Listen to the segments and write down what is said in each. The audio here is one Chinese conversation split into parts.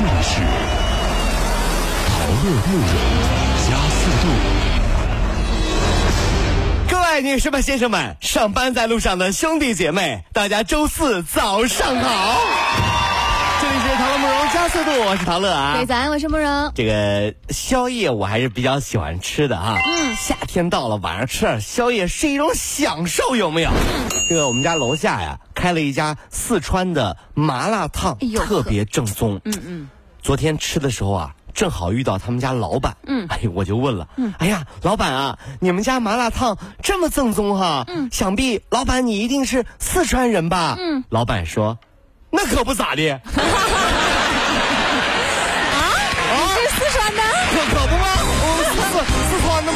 这里是陶乐慕容加速度。各位女士们、先生们，上班在路上的兄弟姐妹，大家周四早上好！这里是加速度，我是陶乐啊。对，早安，我是慕容。这个宵夜我还是比较喜欢吃的哈。嗯，夏天到了，晚上吃点宵夜是一种享受，有没有？这个我们家楼下呀，开了一家四川的麻辣烫，特别正宗。嗯嗯。昨天吃的时候啊，正好遇到他们家老板。嗯。哎，我就问了。嗯。哎呀，老板啊，你们家麻辣烫这么正宗哈？嗯。想必老板你一定是四川人吧？嗯。老板说，那可不咋的。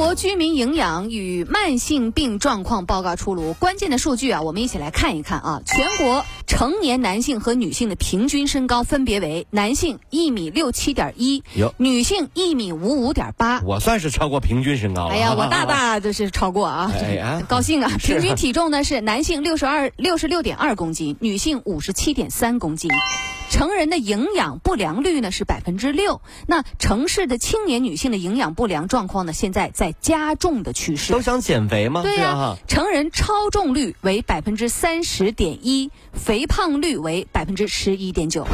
全国居民营养与慢性病状况报告出炉，关键的数据啊，我们一起来看一看啊。全国成年男性和女性的平均身高分别为：男性一米六七点一，女性一米五五点八。我算是超过平均身高了。哎呀，我大大就是超过啊，哎呀高兴啊！平均体重呢是男性六十二六十六点二公斤，女性五十七点三公斤。成人的营养不良率呢是百分之六，那城市的青年女性的营养不良状况呢，现在在加重的趋势都。想减肥吗？对呀、成人超重率为百分之三十点一，肥胖率为百分之十一点九。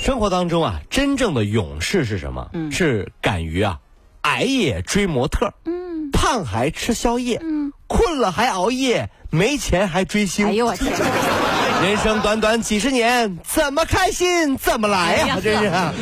生活当中啊，真正的勇士是什么？嗯是敢于啊，矮也追模特，嗯，胖还吃宵夜，嗯，困了还熬夜，没钱还追星。哎呦我天！人生短短几十年，怎么开心怎么来呀、啊真是啊。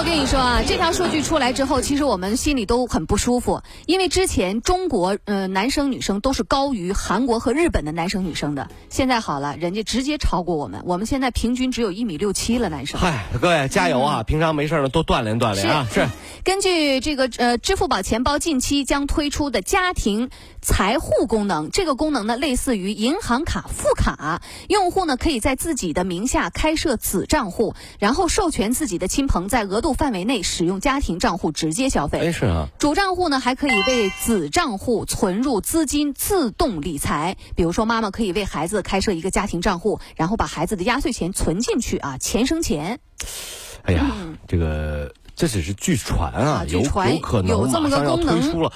我跟你说啊，这条数据出来之后，其实我们心里都很不舒服，因为之前中国呃男生女生都是高于韩国和日本的男生女生的，现在好了，人家直接超过我们，我们现在平均只有一米六七了，男生。嗨，各位加油啊！平常没事呢多锻炼锻炼啊。是，根据这个呃，支付宝钱包近期将推出的家庭财户功能，这个功能呢类似于银行卡副卡，用户呢可以在自己的名下开设子账户，然后授权自己的亲朋在额度范围内使用家庭账户直接消费。哎是啊。主账户呢还可以为子账户存入资金自动理财，比如说妈妈可以为孩子开设一个家庭账户，然后把孩子的压岁钱存进去啊，钱生钱。哎呀，这个这只是据传啊，有啊据传有可能有这么个马上要功能推出了。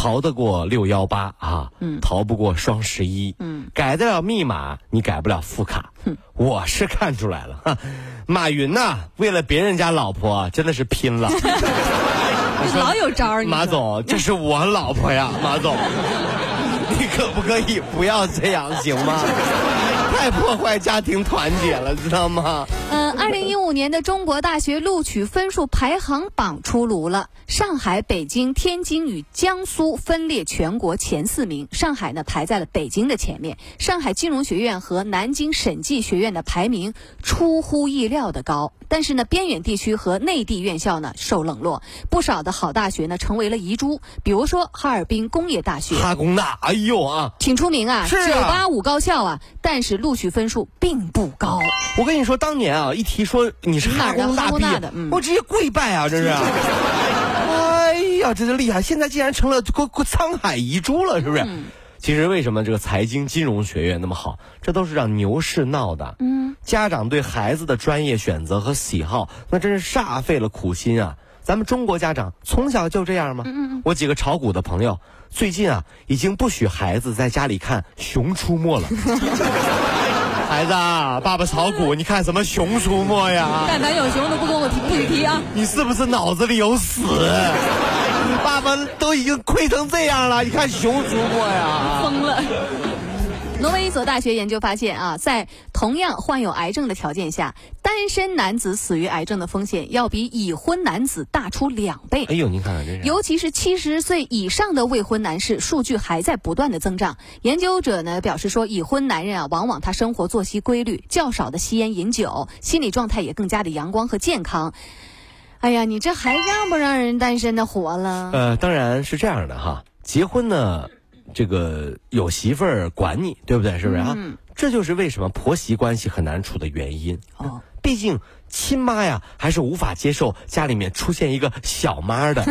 逃得过六幺八啊，逃不过双十一，嗯，改得了密码，你改不了副卡，我是看出来了，哈，马云呐、为了别人家老婆啊真的是拼了。老有招儿，马总，这是我老婆呀，马总，你可不可以不要这样行吗？太破坏家庭团结了，知道吗？嗯，二零一五年的中国大学录取分数排行榜出炉了，上海、北京、天津与江苏分列全国前四名。上海呢排在了北京的前面，上海金融学院和南京审计学院的排名出乎意料的高。但是呢，边远地区和内地院校呢受冷落，不少的好大学呢成为了遗珠，比如说哈尔滨工业大学。哈工大，哎呦啊！挺出名啊，是啊九八五高校啊，但是录取分数并不高。我跟你说，当年啊，一提说你是哈工大毕业的哈工大的，嗯我直接跪拜啊，这是。哎呀，这是厉害！现在竟然成了过过沧海遗珠了，是不是？嗯其实为什么这个财经金融学院那么好？这都是让牛市闹的。嗯，家长对孩子的专业选择和喜好，那真是煞费了苦心啊！咱们中国家长从小就这样吗？嗯嗯。我几个炒股的朋友最近啊，已经不许孩子在家里看《熊出没》了。孩子啊，爸爸炒股，你看什么《熊出没》呀？但凡有熊都不跟我提，不许提啊！你是不是脑子里有屎？爸爸都已经亏成这样了，你看《熊出没》呀？疯了。挪威一所大学研究发现啊，在同样患有癌症的条件下，单身男子死于癌症的风险要比已婚男子大出两倍。哎呦，您看看这是，尤其是七十岁以上的未婚男士，数据还在不断的增长。研究者呢表示说，已婚男人啊，往往他生活作息规律，较少的吸烟饮酒，心理状态也更加的阳光和健康。哎呀，你这还让不让人单身的活了？呃，当然是这样的哈，结婚呢。这个有媳妇儿管你，对不对？是不是啊？这就是为什么婆媳关系很难处的原因。哦，毕竟亲妈呀，还是无法接受家里面出现一个小妈的。受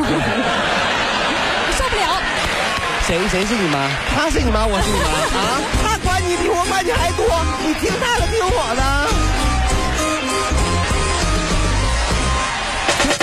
不了。谁谁是你妈？她是你妈，我是你妈啊？她管你比我管你还多，你听她的，听我的。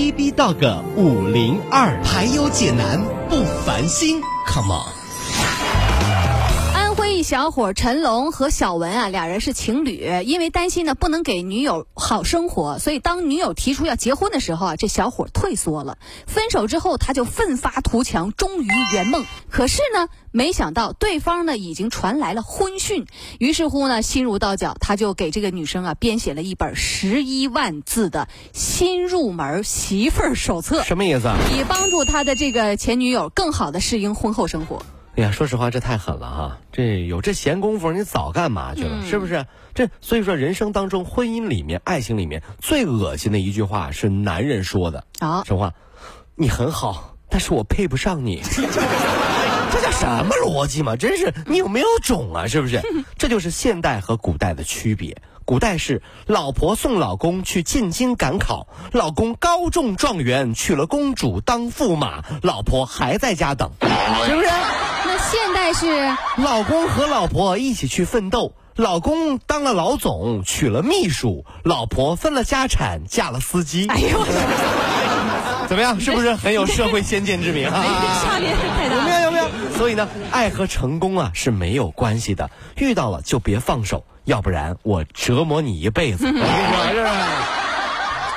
B B Dog 五零二，排忧解难不烦心，Come on。小伙陈龙和小文啊，俩人是情侣，因为担心呢不能给女友好生活，所以当女友提出要结婚的时候啊，这小伙退缩了。分手之后，他就奋发图强，终于圆梦。可是呢，没想到对方呢已经传来了婚讯，于是乎呢，心如刀绞，他就给这个女生啊编写了一本十一万字的新入门媳妇儿手册。什么意思啊？以帮助他的这个前女友更好的适应婚后生活。哎呀，说实话，这太狠了哈！这有这闲工夫，你早干嘛去了？是不是？这所以说，人生当中，婚姻里面、爱情里面最恶心的一句话是男人说的啊，什么话？你很好，但是我配不上你。这叫什么逻辑嘛？真是你有没有种啊？是不是？这就是现代和古代的区别。古代是老婆送老公去进京赶考，老公高中状元，娶了公主当驸马，老婆还在家等，是不是？那现代是老公和老婆一起去奋斗，老公当了老总，娶了秘书，老婆分了家产，嫁了司机。哎呦，怎么样？是不是很有社会先见之明啊？差别太大，有没有？有没有？所以呢，爱和成功啊是没有关系的，遇到了就别放手。要不然我折磨你一辈子，我跟你说是不是？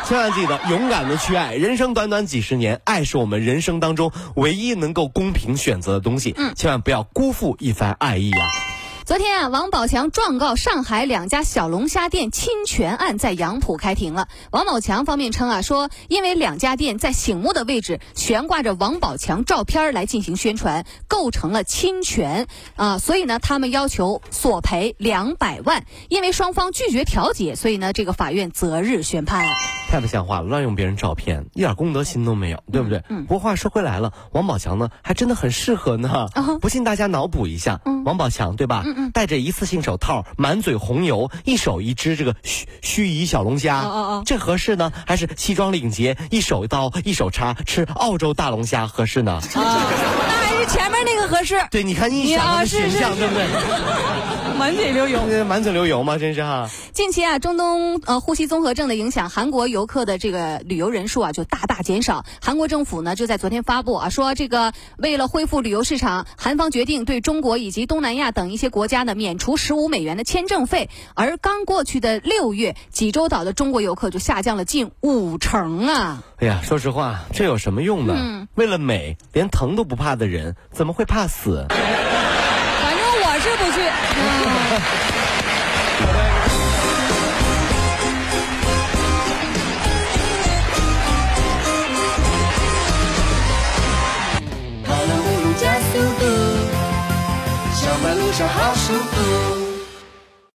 千万记得勇敢的去爱，人生短短几十年，爱是我们人生当中唯一能够公平选择的东西，嗯千万不要辜负一番爱意啊！昨天啊，王宝强状告上海两家小龙虾店侵权案在杨浦开庭了。王宝强方面称啊，说因为两家店在醒目的位置悬挂着王宝强照片来进行宣传，构成了侵权啊，所以呢，他们要求索赔两百万。因为双方拒绝调解，所以呢，这个法院择日宣判。太不像话了，乱用别人照片，一点公德心都没有，对不对？嗯。不过话说回来了，王宝强呢，还真的很适合呢。不信大家脑补一下，王宝强对吧？戴着一次性手套，满嘴红油，一手一只这个须须臾小龙虾，这合适呢？还是西装领结，一手刀一手叉吃澳洲大龙虾合适呢？啊，前面那个合适。对，你看你想的形象，对不对？满嘴流油，满嘴流油吗？真是哈。近期啊，中东呃呼吸综合症的影响，韩国游客的这个旅游人数啊就大大减少。韩国政府呢就在昨天发布啊，说这个为了恢复旅游市场，韩方决定对中国以及东南亚等一些国家呢免除十五美元的签证费。而刚过去的六月，济州岛的中国游客就下降了近五成啊。哎呀，说实话，这有什么用呢？嗯，为了美，连疼都不怕的人，怎么会怕死？反正我是不去。加